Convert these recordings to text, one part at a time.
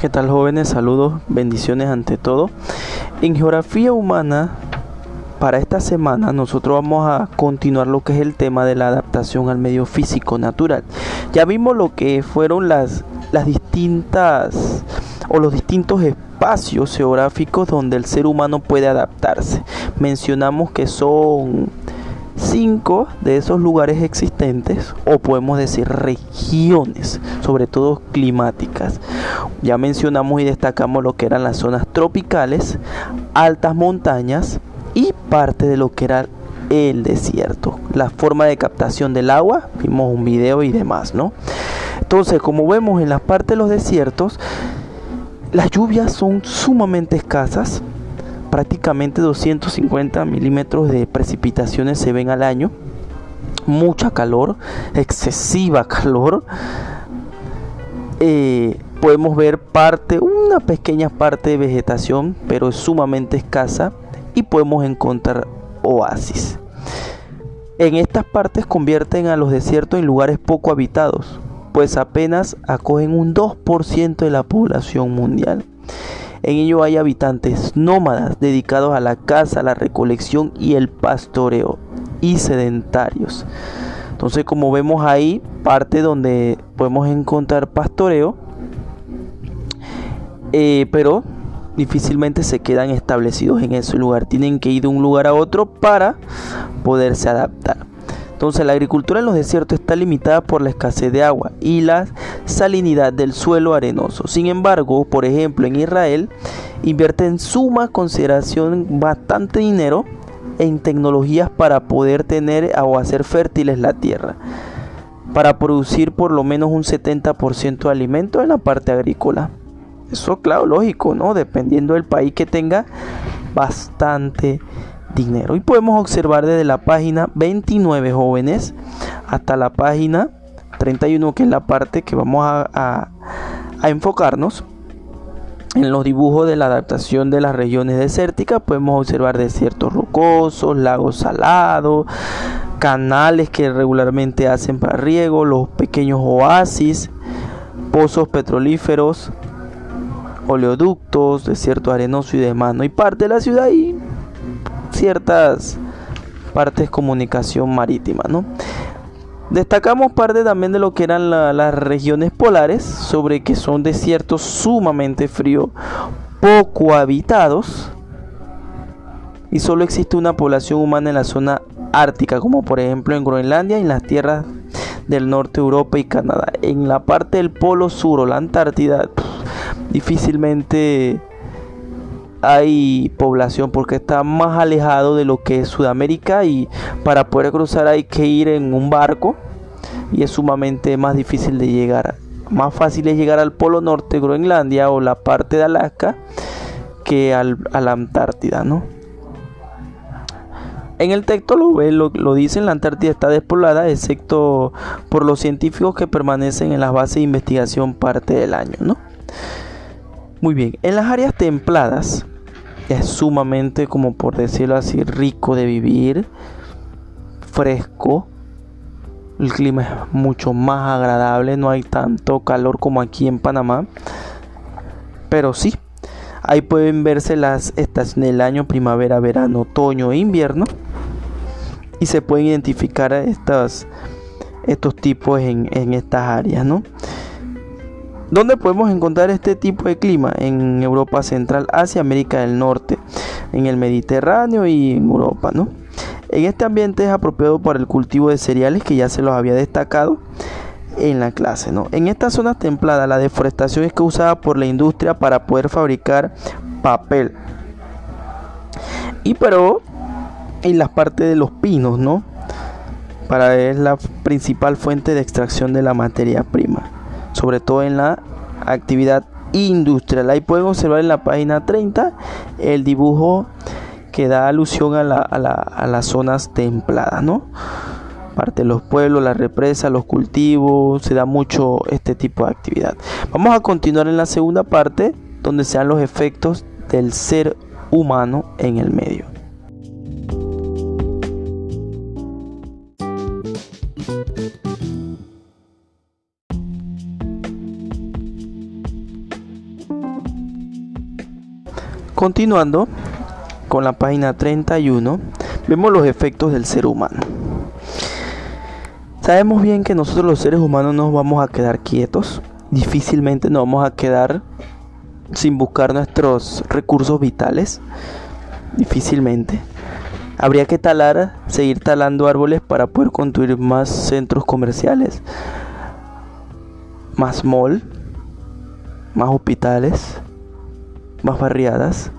¿Qué tal jóvenes? Saludos, bendiciones ante todo. En geografía humana, para esta semana nosotros vamos a continuar lo que es el tema de la adaptación al medio físico natural. Ya vimos lo que fueron las, las distintas o los distintos espacios geográficos donde el ser humano puede adaptarse. Mencionamos que son cinco de esos lugares existentes o podemos decir regiones, sobre todo climáticas. Ya mencionamos y destacamos lo que eran las zonas tropicales, altas montañas y parte de lo que era el desierto. La forma de captación del agua, vimos un video y demás, ¿no? Entonces, como vemos en la parte de los desiertos, las lluvias son sumamente escasas, prácticamente 250 milímetros de precipitaciones se ven al año, mucha calor, excesiva calor. Eh, podemos ver parte, una pequeña parte de vegetación, pero es sumamente escasa y podemos encontrar oasis. En estas partes convierten a los desiertos en lugares poco habitados, pues apenas acogen un 2% de la población mundial. En ello hay habitantes nómadas dedicados a la caza, la recolección y el pastoreo y sedentarios. Entonces como vemos ahí, parte donde podemos encontrar pastoreo, eh, pero difícilmente se quedan establecidos en ese lugar. Tienen que ir de un lugar a otro para poderse adaptar. Entonces la agricultura en los desiertos está limitada por la escasez de agua y la salinidad del suelo arenoso. Sin embargo, por ejemplo, en Israel invierte en suma consideración bastante dinero en tecnologías para poder tener o hacer fértiles la tierra, para producir por lo menos un 70% de alimentos en la parte agrícola. Eso claro, lógico, ¿no? Dependiendo del país que tenga bastante dinero. Y podemos observar desde la página 29 jóvenes hasta la página 31, que es la parte que vamos a, enfocarnos. En los dibujos de la adaptación de las regiones desérticas podemos observar desiertos rocosos, lagos salados, canales que regularmente hacen para riego, los pequeños oasis, pozos petrolíferos, oleoductos, desierto arenoso y demás. No hay parte de la ciudad y ciertas partes comunicación marítima, ¿no? Destacamos parte también de lo que eran las regiones polares, sobre que son desiertos sumamente fríos, poco habitados, y solo existe una población humana en la zona ártica, como por ejemplo en Groenlandia y en las tierras del norte de Europa y Canadá. En la parte del polo sur o la Antártida, difícilmente hay población porque está más alejado de lo que es Sudamérica y para poder cruzar hay que ir en un barco y es sumamente más difícil de llegar. Más fácil es llegar al Polo Norte, Groenlandia o la parte de Alaska que al, a la Antártida, ¿no? En el texto lo, ve, lo, lo dicen, la Antártida está despoblada, excepto por los científicos que permanecen en las bases de investigación parte del año, ¿no? Muy bien, en las áreas templadas, es sumamente, como por decirlo así, rico de vivir, fresco. El clima es mucho más agradable, no hay tanto calor como aquí en Panamá. Pero sí, ahí pueden verse las estaciones del año, primavera, verano, otoño e invierno. Y se pueden identificar estos, estos tipos en, en estas áreas, ¿no? ¿Dónde podemos encontrar este tipo de clima? En Europa Central, Asia, América del Norte, en el Mediterráneo y en Europa, ¿no? En este ambiente es apropiado para el cultivo de cereales que ya se los había destacado en la clase, ¿no? En estas zonas templadas la deforestación es causada por la industria para poder fabricar papel. Y pero en las partes de los pinos, ¿no? Para es la principal fuente de extracción de la materia prima sobre todo en la actividad industrial. Ahí pueden observar en la página 30 el dibujo que da alusión a, las zonas templadas, ¿no? Parte de los pueblos, las represas, los cultivos, se da mucho este tipo de actividad. Vamos a continuar en la segunda parte donde se dan los efectos del ser humano en el medio. Continuando con la página 31, vemos los efectos del ser humano. Sabemos bien que nosotros los seres humanos no vamos a quedar quietos, difícilmente nos vamos a quedar sin buscar nuestros recursos vitales, difícilmente. Habría que talar, seguir talando árboles para poder construir más centros comerciales, más mall, más hospitales, más barriadas,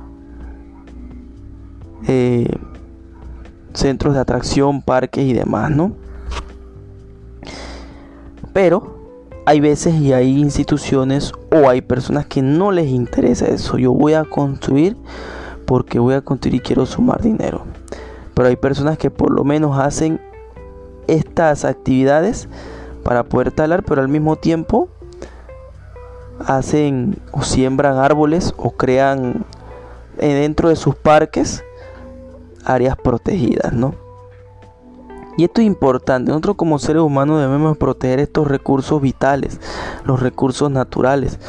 eh, centros de atracción, parques y demás, ¿no? Pero hay veces y hay instituciones o hay personas que no les interesa eso. Yo voy a construir porque voy a construir y quiero sumar dinero. Pero hay personas que por lo menos hacen estas actividades para poder talar, pero al mismo tiempo hacen o siembran árboles o crean eh, dentro de sus parques áreas protegidas, ¿no? Y esto es importante, nosotros como seres humanos debemos proteger estos recursos vitales, los recursos naturales,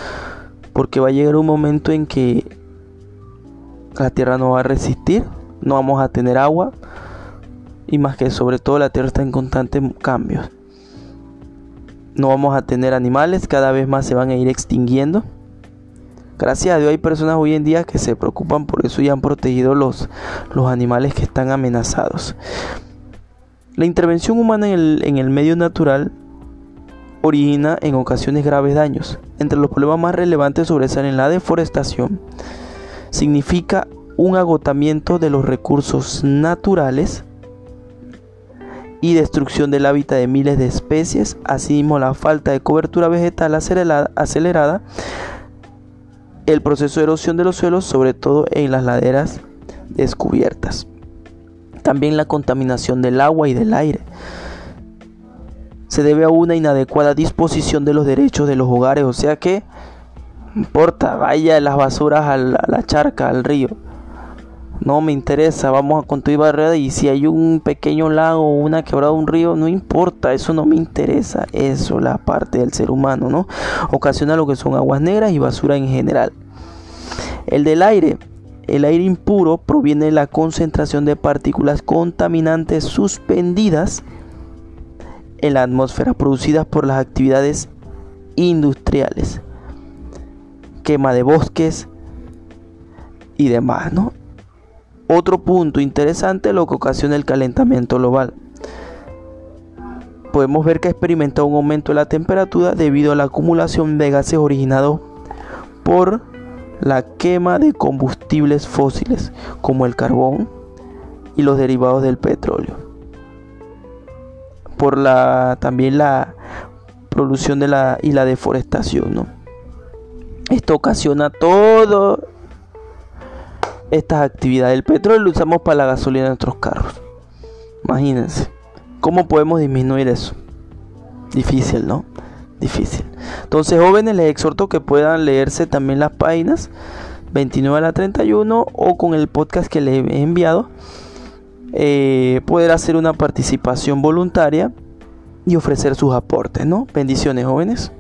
porque va a llegar un momento en que la tierra no va a resistir, no vamos a tener agua y más que sobre todo la tierra está en constante cambios. No vamos a tener animales, cada vez más se van a ir extinguiendo. Gracias a Dios hay personas hoy en día que se preocupan por eso y han protegido los, los animales que están amenazados. La intervención humana en el, medio natural origina en ocasiones graves daños. Entre los problemas más relevantes sobresalen la deforestación. Significa un agotamiento de los recursos naturales y destrucción del hábitat de miles de especies, asimismo la falta de cobertura vegetal acelerada, el proceso de erosión de los suelos, sobre todo en las laderas descubiertas también la contaminación del agua y del aire. Se debe a una inadecuada disposición de los derechos de los hogares, o sea que importa, vaya las basuras a la, charca, al río. No me interesa, vamos a construir barreras y si hay un pequeño lago o una quebrada, un río, no importa, eso no me interesa. Eso, la parte del ser humano, ¿no? Ocasiona lo que son aguas negras y basura en general. El del aire, el aire impuro proviene de la concentración de partículas contaminantes suspendidas en la atmósfera producidas por las actividades industriales, quema de bosques y demás, Otro punto interesante lo que ocasiona el calentamiento global. Podemos ver que ha experimentado un aumento de la temperatura debido a la acumulación de gases originados por la quema de combustibles fósiles como el carbón y los derivados del petróleo. Por la también la producción de la y la deforestación, ¿no? Esto ocasiona todo estas actividades. El petróleo lo usamos para la gasolina de nuestros carros. Imagínense. ¿Cómo podemos disminuir eso? Difícil, ¿no? Difícil. Entonces, jóvenes, les exhorto que puedan leerse también las páginas 29 a la 31 o con el podcast que les he enviado, eh, poder hacer una participación voluntaria y ofrecer sus aportes, ¿no? Bendiciones, jóvenes.